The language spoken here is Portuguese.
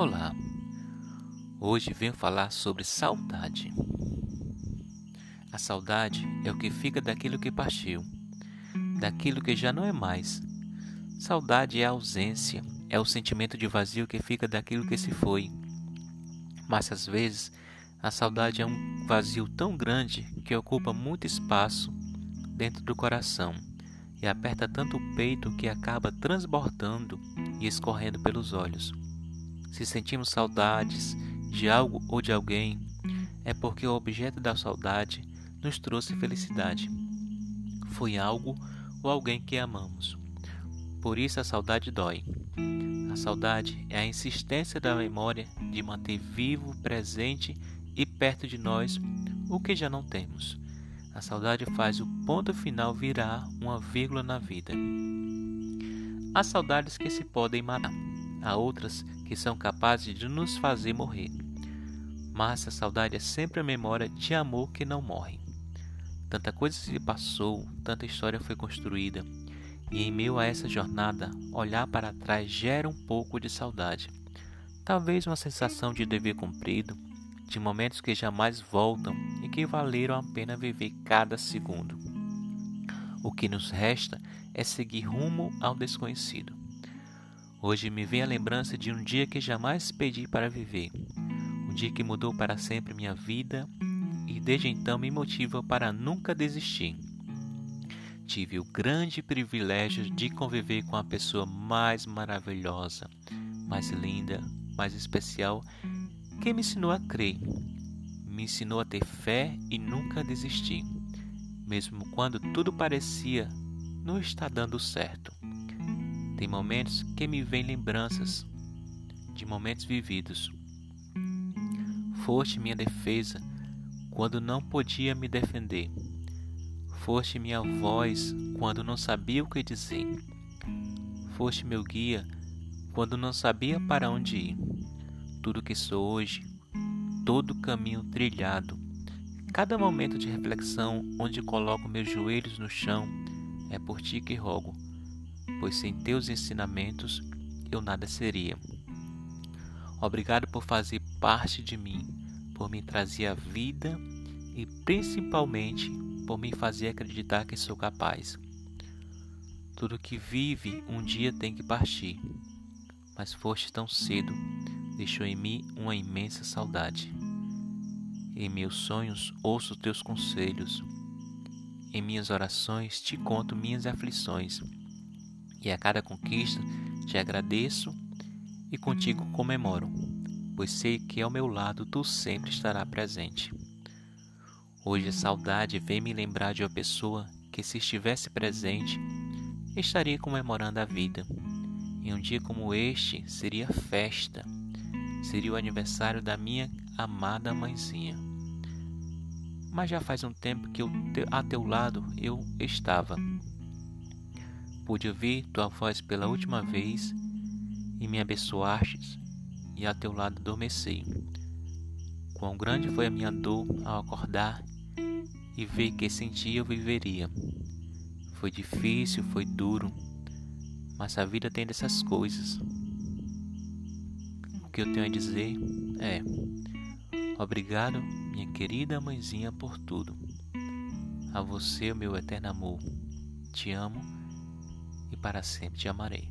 Olá, hoje venho falar sobre saudade. A saudade é o que fica daquilo que partiu, daquilo que já não é mais. Saudade é a ausência, é o sentimento de vazio que fica daquilo que se foi. Mas às vezes a saudade é um vazio tão grande que ocupa muito espaço dentro do coração e aperta tanto o peito que acaba transbordando e escorrendo pelos olhos. Se sentimos saudades de algo ou de alguém, é porque o objeto da saudade nos trouxe felicidade. Foi algo ou alguém que amamos. Por isso a saudade dói. A saudade é a insistência da memória de manter vivo, presente e perto de nós o que já não temos. A saudade faz o ponto final virar uma vírgula na vida. Há saudades que se podem matar, há outras que são capazes de nos fazer morrer. Mas a saudade é sempre a memória de amor que não morre. Tanta coisa se passou, tanta história foi construída, e em meio a essa jornada, olhar para trás gera um pouco de saudade. Talvez uma sensação de dever cumprido, de momentos que jamais voltam e que valeram a pena viver cada segundo. O que nos resta é seguir rumo ao desconhecido. Hoje me vem a lembrança de um dia que jamais pedi para viver, um dia que mudou para sempre minha vida e desde então me motiva para nunca desistir. Tive o grande privilégio de conviver com a pessoa mais maravilhosa, mais linda, mais especial que me ensinou a crer, me ensinou a ter fé e nunca desistir, mesmo quando tudo parecia não estar dando certo. Tem momentos que me vêm lembranças de momentos vividos. Foste minha defesa quando não podia me defender. Foste minha voz quando não sabia o que dizer. Foste meu guia quando não sabia para onde ir tudo que sou hoje, todo caminho trilhado, cada momento de reflexão onde coloco meus joelhos no chão, é por ti que rogo, pois sem teus ensinamentos eu nada seria. Obrigado por fazer parte de mim, por me trazer a vida e principalmente por me fazer acreditar que sou capaz. Tudo que vive um dia tem que partir, mas foste tão cedo deixou em mim uma imensa saudade. Em meus sonhos ouço teus conselhos. Em minhas orações te conto minhas aflições. E a cada conquista te agradeço e contigo comemoro, pois sei que ao meu lado tu sempre estará presente. Hoje a saudade vem me lembrar de uma pessoa que, se estivesse presente, estaria comemorando a vida. Em um dia como este seria festa seria o aniversário da minha amada mãezinha. Mas já faz um tempo que eu, a teu lado eu estava. Pude ouvir tua voz pela última vez e me abençoastes, e a teu lado adormeci. Quão grande foi a minha dor ao acordar e ver que sem ti eu viveria. Foi difícil, foi duro, mas a vida tem dessas coisas que eu tenho a dizer é: Obrigado, minha querida mãezinha, por tudo. A você, meu eterno amor, te amo e para sempre te amarei.